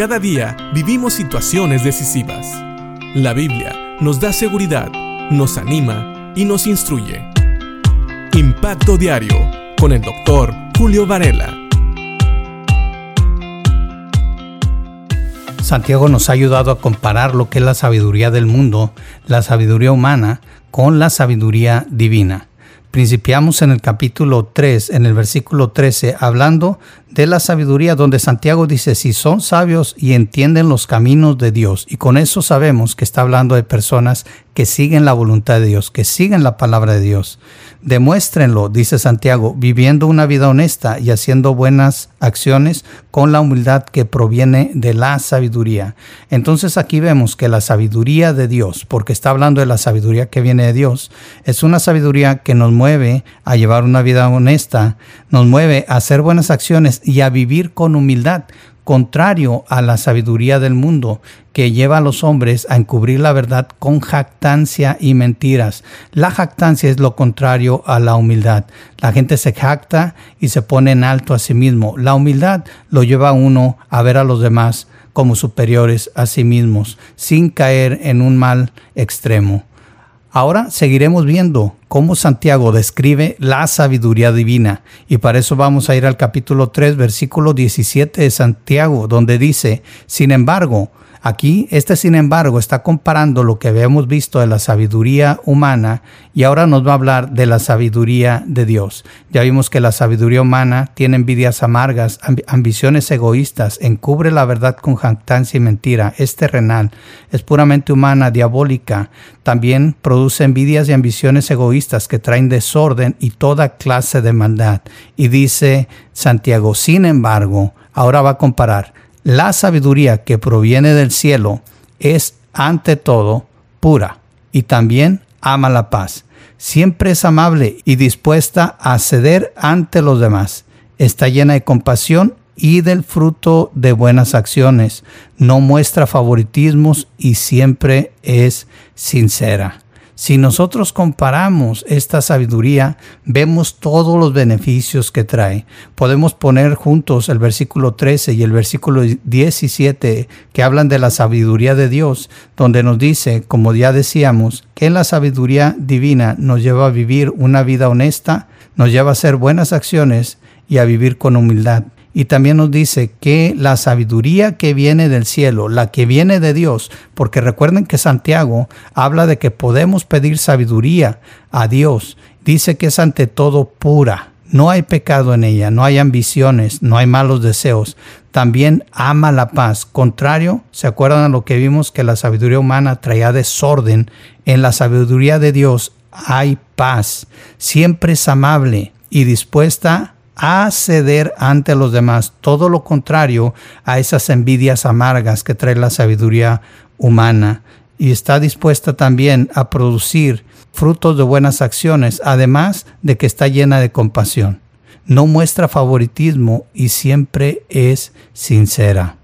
Cada día vivimos situaciones decisivas. La Biblia nos da seguridad, nos anima y nos instruye. Impacto Diario con el doctor Julio Varela. Santiago nos ha ayudado a comparar lo que es la sabiduría del mundo, la sabiduría humana, con la sabiduría divina. Principiamos en el capítulo 3, en el versículo 13, hablando de la sabiduría, donde Santiago dice, si son sabios y entienden los caminos de Dios, y con eso sabemos que está hablando de personas que siguen la voluntad de Dios, que siguen la palabra de Dios. Demuéstrenlo, dice Santiago, viviendo una vida honesta y haciendo buenas acciones con la humildad que proviene de la sabiduría. Entonces aquí vemos que la sabiduría de Dios, porque está hablando de la sabiduría que viene de Dios, es una sabiduría que nos mueve a llevar una vida honesta, nos mueve a hacer buenas acciones y a vivir con humildad, contrario a la sabiduría del mundo que lleva a los hombres a encubrir la verdad con jactancia y mentiras. La jactancia es lo contrario a la humildad. La gente se jacta y se pone en alto a sí mismo. La humildad lo lleva a uno a ver a los demás como superiores a sí mismos, sin caer en un mal extremo. Ahora seguiremos viendo cómo Santiago describe la sabiduría divina. Y para eso vamos a ir al capítulo 3 versículo 17 de Santiago donde dice, sin embargo, Aquí, este sin embargo está comparando lo que habíamos visto de la sabiduría humana y ahora nos va a hablar de la sabiduría de Dios. Ya vimos que la sabiduría humana tiene envidias amargas, ambiciones egoístas, encubre la verdad con jactancia y mentira, es terrenal, es puramente humana, diabólica. También produce envidias y ambiciones egoístas que traen desorden y toda clase de maldad. Y dice Santiago, sin embargo, ahora va a comparar la sabiduría que proviene del cielo es ante todo pura y también ama la paz. Siempre es amable y dispuesta a ceder ante los demás. Está llena de compasión y del fruto de buenas acciones. No muestra favoritismos y siempre es sincera. Si nosotros comparamos esta sabiduría, vemos todos los beneficios que trae. Podemos poner juntos el versículo 13 y el versículo 17 que hablan de la sabiduría de Dios, donde nos dice, como ya decíamos, que la sabiduría divina nos lleva a vivir una vida honesta, nos lleva a hacer buenas acciones y a vivir con humildad. Y también nos dice que la sabiduría que viene del cielo, la que viene de Dios, porque recuerden que Santiago habla de que podemos pedir sabiduría a Dios, dice que es ante todo pura, no hay pecado en ella, no hay ambiciones, no hay malos deseos. También ama la paz. Contrario, ¿se acuerdan a lo que vimos que la sabiduría humana traía desorden? En la sabiduría de Dios hay paz. Siempre es amable y dispuesta a ceder ante los demás, todo lo contrario a esas envidias amargas que trae la sabiduría humana y está dispuesta también a producir frutos de buenas acciones, además de que está llena de compasión. No muestra favoritismo y siempre es sincera.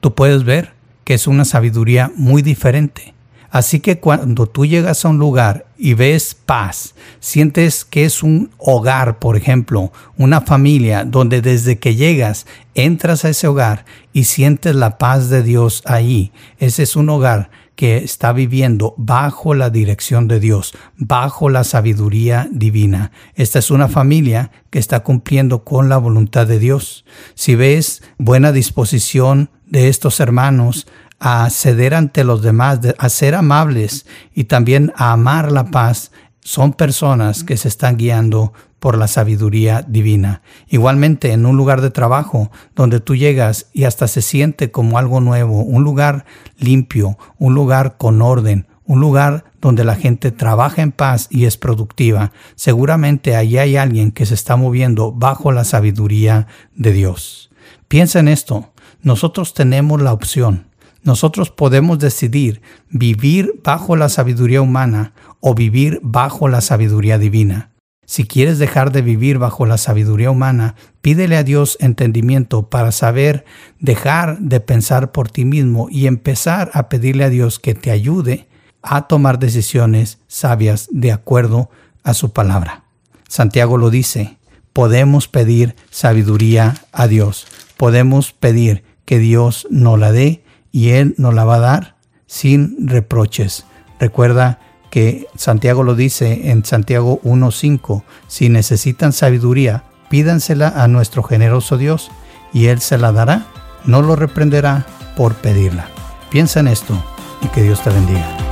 Tú puedes ver que es una sabiduría muy diferente Así que cuando tú llegas a un lugar y ves paz, sientes que es un hogar, por ejemplo, una familia, donde desde que llegas entras a ese hogar y sientes la paz de Dios ahí. Ese es un hogar que está viviendo bajo la dirección de Dios, bajo la sabiduría divina. Esta es una familia que está cumpliendo con la voluntad de Dios. Si ves buena disposición de estos hermanos, a ceder ante los demás, a ser amables y también a amar la paz, son personas que se están guiando por la sabiduría divina. Igualmente en un lugar de trabajo donde tú llegas y hasta se siente como algo nuevo, un lugar limpio, un lugar con orden, un lugar donde la gente trabaja en paz y es productiva, seguramente allí hay alguien que se está moviendo bajo la sabiduría de Dios. Piensa en esto, nosotros tenemos la opción nosotros podemos decidir vivir bajo la sabiduría humana o vivir bajo la sabiduría divina. Si quieres dejar de vivir bajo la sabiduría humana, pídele a Dios entendimiento para saber dejar de pensar por ti mismo y empezar a pedirle a Dios que te ayude a tomar decisiones sabias de acuerdo a su palabra. Santiago lo dice, podemos pedir sabiduría a Dios, podemos pedir que Dios nos la dé y Él nos la va a dar sin reproches. Recuerda que Santiago lo dice en Santiago 1.5, si necesitan sabiduría, pídansela a nuestro generoso Dios y Él se la dará, no lo reprenderá por pedirla. Piensa en esto y que Dios te bendiga.